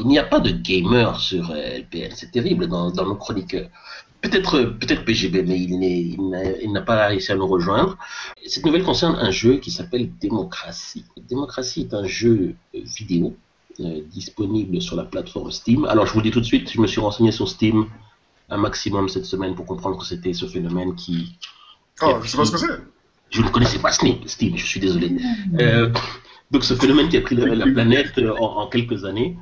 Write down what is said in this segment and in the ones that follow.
Il n'y a pas de gamer sur euh, LPN, c'est terrible dans, dans nos chroniqueurs. Peut-être peut-être PGB, mais il n'a- pas réussi à nous rejoindre. Cette nouvelle concerne un jeu qui s'appelle Démocratie. Démocratie est un jeu euh, vidéo euh, disponible sur la plateforme Steam. Alors je vous dis tout de suite, je me suis renseigné sur Steam un maximum cette semaine pour comprendre que c'était ce phénomène qui... Ah, je sais pas ce que c'est. Je ne connaissais pas Steam, Steam je suis désolé. Euh, donc ce phénomène qui a pris la, la planète euh, en, en quelques années.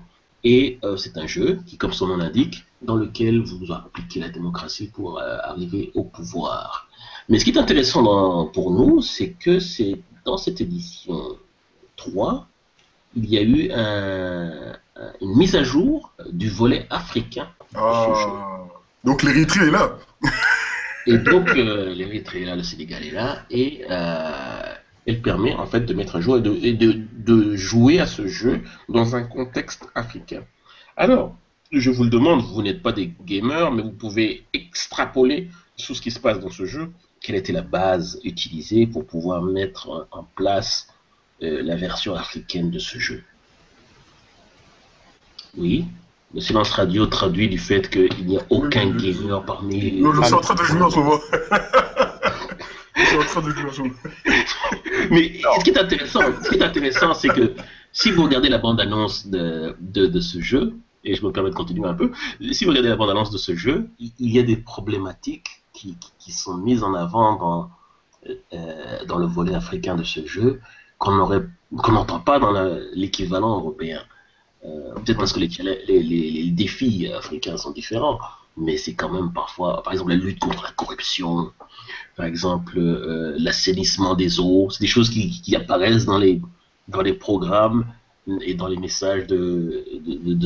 Et euh, c'est un jeu qui, comme son nom l'indique, dans lequel vous appliquez la démocratie pour euh, arriver au pouvoir. Mais ce qui est intéressant dans- pour nous, c'est que c'est dans cette édition 3, il y a eu un- un- une mise à jour du volet africain de ce jeu. Ah. Donc l'Érythrée est là. Et donc, euh, l'Érythrée est là, le Sénégal est là, et elle permet en fait de mettre à jour et, de, et de, de jouer à ce jeu dans un contexte africain. Alors, je vous le demande, vous n'êtes pas des gamers, mais vous pouvez extrapoler sur ce qui se passe dans ce jeu. Quelle était la base utilisée pour pouvoir mettre en place euh, la version africaine de ce jeu? Oui le silence radio traduit du fait qu'il n'y a aucun Oui, gamer parmi les... Non, je suis en train de jouer en ce moment. je suis en train de jouer en ce moment. Mais ce qui est intéressant, ce qui est intéressant, c'est que si vous regardez la bande-annonce de, de, ce jeu, et je me permets de continuer un peu, si vous regardez la bande-annonce de ce jeu, il y a des problématiques qui, qui sont mises en avant dans, euh, dans le volet africain de ce jeu qu'on n'entend pas dans l'équivalent européen. Euh, Peut-être parce que les, défis africains sont différents, mais c'est quand même parfois, par exemple, la lutte contre la corruption, par exemple, euh, l'assainissement des eaux, c'est des choses qui, apparaissent dans les, programmes et dans les messages de,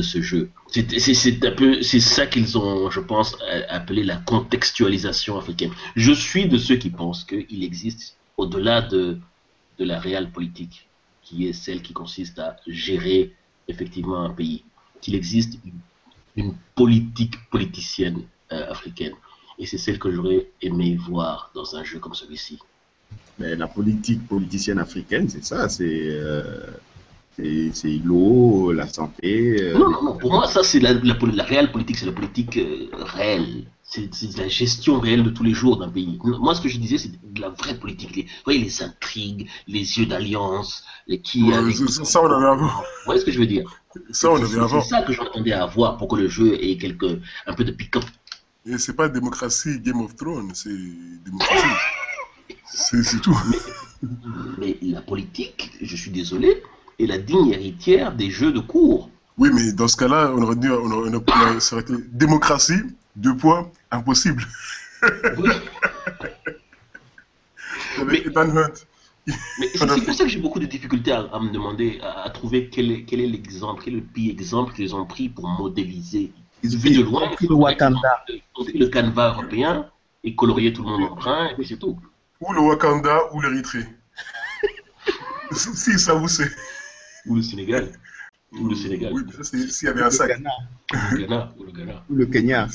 ce jeu. C'est un peu, c'est ça qu'ils ont, je pense, appelé la contextualisation africaine. Je suis de ceux qui pensent qu'il existe, au-delà de, de la réelle politique, qui est celle qui consiste à gérer effectivement un pays, qu'il existe une, politique politicienne euh, africaine. Et c'est celle que j'aurais aimé voir dans un jeu comme celui-ci. Mais la politique politicienne africaine, c'est ça, c'est euh, c'est- l'eau, la santé. euh, Non, non, non, pour moi, ça, c'est la, la, poli- la réelle politique, c'est la politique euh, réelle. C'est la gestion réelle de tous les jours d'un pays. Moi, ce que je disais, c'est de la vraie politique. Les, vous voyez, les intrigues, les yeux d'alliance, les qui. Ouais, avec- ça, ça, on avait avant. Vous voyez ce que je veux dire? Ça, on C'est- avait avant. C'est ça que j'entendais avoir pour que le jeu ait quelque, un peu de pick-up. Et c'est pas démocratie Game of Thrones, c'est démocratie. C'est c'est tout. Mais la politique, je suis désolé, est la digne héritière des jeux de cours. Oui, mais dans ce cas-là, on aurait dit, on aurait, on aurait- ça aurait été démocratie, deux points, impossible. Oui. Hunt. Mais c'est pour ça que j'ai beaucoup de difficultés à, à me demander, à, à trouver quel est, quel est l'exemple, quel est le pire exemple qu'ils ont pris pour modéliser. Ils de loin, ont pris le Wakanda. ils ont pris le canevas européen et colorié tout le monde en brun, et puis c'est tout. Ou le Wakanda ou l'Érythrée. si, ça vous sait. Ou le Sénégal, ou le Sénégal, Oui, mais ça, c'est s'il y avait un Le sac. Ghana. ou le Ghana, ou le Ghana. Ou le Kenya.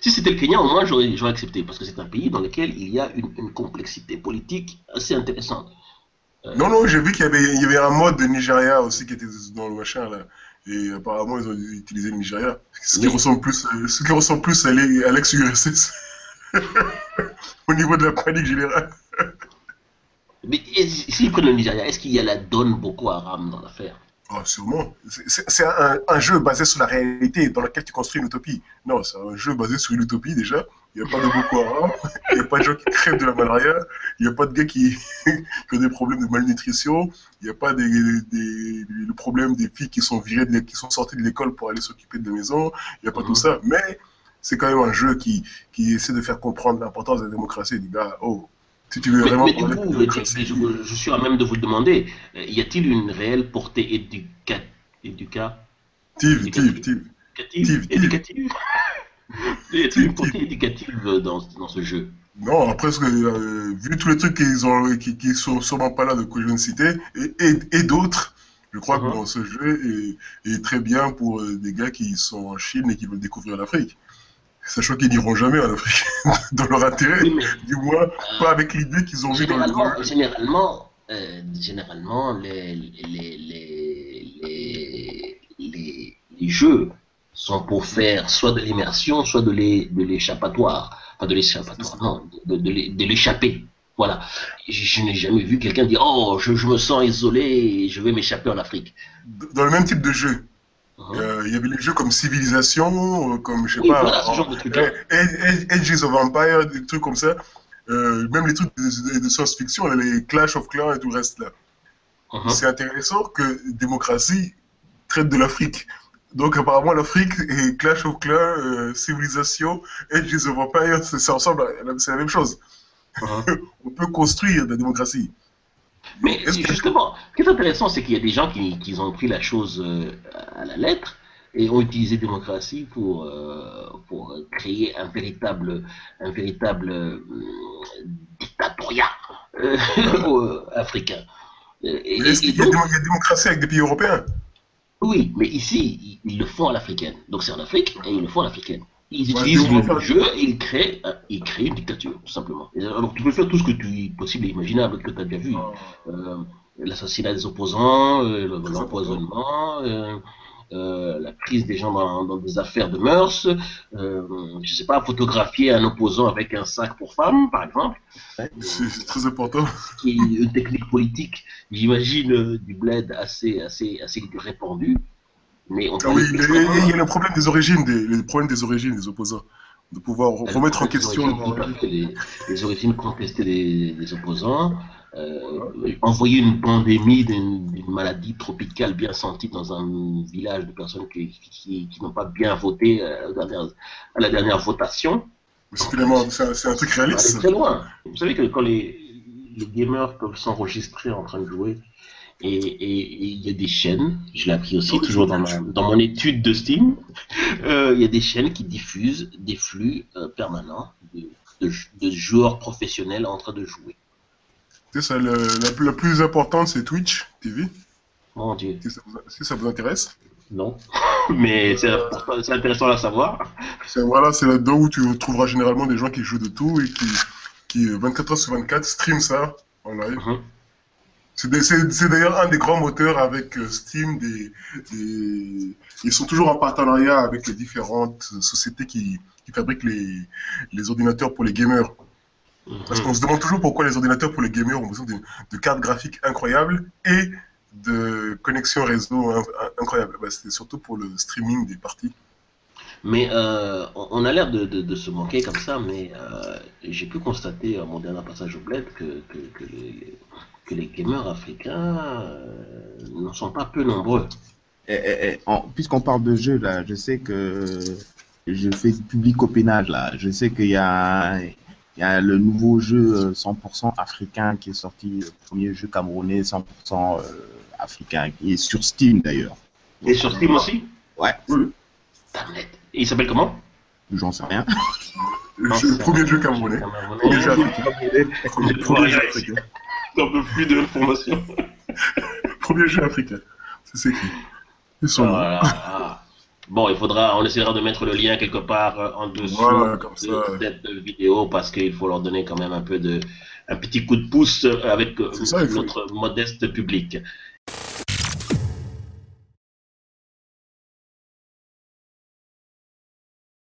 Si c'était le Kenya, au moins j'aurais j'aurais accepté, parce que c'est un pays dans lequel il y a une, une complexité politique assez intéressante. Non, non, j'ai vu qu'il y avait, il y avait un mode de Nigeria aussi qui était dans le machin là. Et apparemment, ils ont utilisé le Nigeria. Ce qui Oui. ressemble plus, euh, ce qui ressemble plus à l'ex-URSS. Au niveau de la panique générale. Mais s'ils prennent le Nigeria, est-ce qu'il y a la donne Boko Haram dans l'affaire? Oh, sûrement. C'est- un, un jeu basé sur la réalité dans lequel tu construis une utopie. Non, c'est un jeu basé sur une utopie déjà. Il n'y a pas de Boko Haram, il n'y a pas de gens qui crèvent de la malaria, il n'y a pas de gars qui, qui ont des problèmes de malnutrition, il n'y a pas des, des- le problème des filles qui sont virées, de qui sont sorties de l'école pour aller s'occuper de la maison, il n'y a pas Mhm. tout ça. Mais c'est quand même un jeu qui, qui essaie de faire comprendre l'importance de la démocratie. Les gars, oh, si tu veux Mais, vraiment mais du coup, mais- je, suis à même de vous le demander, euh, y a-t-il une réelle portée éduca... éduca... Tive, tive, tive. éducative? Tive, tive. éducative? Y a-t-il une portée éducative dans, dans ce jeu? Non, après, euh, vu tous les trucs qu'ils ont, qui, qui sont sûrement pas là de que je viens de citer, et, et, et d'autres, je crois que Mhm. bon, ce jeu est, est très bien pour euh, des gars qui sont en Chine et qui veulent découvrir l'Afrique. Sachant qu'ils n'iront jamais en Afrique, dans leur intérêt, Oui, mais du moins, pas avec l'idée qu'ils ont vu dans le généralement, généralement, euh, généralement les, les, les, les, les, les jeux sont pour faire soit de l'immersion, soit de l'é- de l'échappatoire. Enfin, de l'échappatoire, non, de, de l'é- de l'échapper. Voilà. Je, je n'ai jamais vu quelqu'un dire Oh, je, je me sens isolé je vais m'échapper en Afrique. Dans le même type de jeu, Mhm. euh, il y avait les jeux comme Civilisation, euh, comme, je sais Oui, pas, voilà, ce genre de Ages of Empire, des trucs comme ça. Euh, même les trucs de, science-fiction, les Clash of Clans et tout le reste là. Mhm. C'est intéressant que démocratie traite de l'Afrique. Donc apparemment l'Afrique et Clash of Clans, euh, Civilisation, Ages of Empire, c'est ensemble, c'est la même chose. Mhm. On peut construire de la démocratie. Mais justement, ce qui est intéressant, c'est qu'il y a des gens qui, qui ont pris la chose euh, à la lettre et ont utilisé démocratie pour, euh, pour créer un véritable, un véritable euh, dictatoriat euh, euh, africain. Est-ce qu'il y, y a démocratie avec des pays européens oui, mais ici, ils, ils le font à l'africaine. Donc c'est en Afrique et ils le font à l'africaine. Ils utilisent le, jeu et ils créent, ils créent une dictature, tout simplement. Alors tu peux faire tout ce que tu possible et imaginable que tu as déjà vu. Euh, L'assassinat des opposants, l'empoisonnement, euh, la prise des gens dans, dans des affaires de mœurs, euh, je sais pas, photographier un opposant avec un sac pour femme, par exemple, C'est très important. qui est une technique politique, j'imagine, euh, du bled assez, assez, assez répandue. Mais on Ah oui, aller il y a- il y a le problème des origines, des, le problème des origines des opposants. De pouvoir remettre en question. les, les origines contestées des, des opposants, euh, envoyer une pandémie d'une maladie tropicale bien sentie dans un village de personnes qui, qui, qui n'ont pas bien voté euh, à la dernière, à la dernière votation, C'est un, truc réaliste. très loin. Vous savez que quand les, les gamers peuvent s'enregistrer en train de jouer, et il y a des chaînes, je l'ai appris aussi, toujours dans, ma, dans mon étude de Steam, euh, il y a des chaînes qui diffusent des flux euh, permanents de, de, de joueurs professionnels en train de jouer. Sais, ça, le- la, plus- la plus importante, c'est Twitch TV, Mon Dieu, si ça vous, si ça vous intéresse. non. Mais c'est c'est intéressant à savoir. C'est voilà, c'est là-dedans où tu trouveras généralement des gens qui jouent de tout et qui, qui euh, 24 heures sur 24, stream ça en live. C'est des- c'est d'ailleurs un des grands moteurs avec euh, Steam. Des, des- Ils sont toujours en partenariat avec les différentes sociétés qui, qui fabriquent les, les ordinateurs pour les gamers. Parce Mhm. qu'on se demande toujours pourquoi les ordinateurs pour les gamers ont besoin de, de cartes graphiques incroyables et de connexions réseau in- incroyables. Bah, C'est surtout pour le streaming des parties. Mais euh, on on a l'air de, de, de se manquer comme ça, mais euh, j'ai pu constater à mon dernier passage au bled que, que, que, les, que les gamers africains euh, ne sont pas peu nombreux. Eh, eh, eh, en- Puisqu'on parle de jeu, là, je sais que je fais du public copinage, là. Je sais qu'il y a, il y a le nouveau jeu euh, 100% africain qui est sorti, le premier jeu camerounais 100% euh, africain, qui est sur Steam d'ailleurs. Et sur Steam aussi? Ouais, Internet. Et il s'appelle comment? J'en sais rien. Le, jeu- premier jeu camerounais. Camerounais. Premier jeu africain. J'en peux plus d'informations. Premier jeu africain. C'est qui? Ils sont là. Voilà. Ah. Bon, il faudra, on essaiera de mettre le lien quelque part euh, en dessous Voilà, comme de cette vidéo parce qu'il faut leur donner quand même un peu de, un petit coup de pouce euh, avec euh, ça, notre modeste public.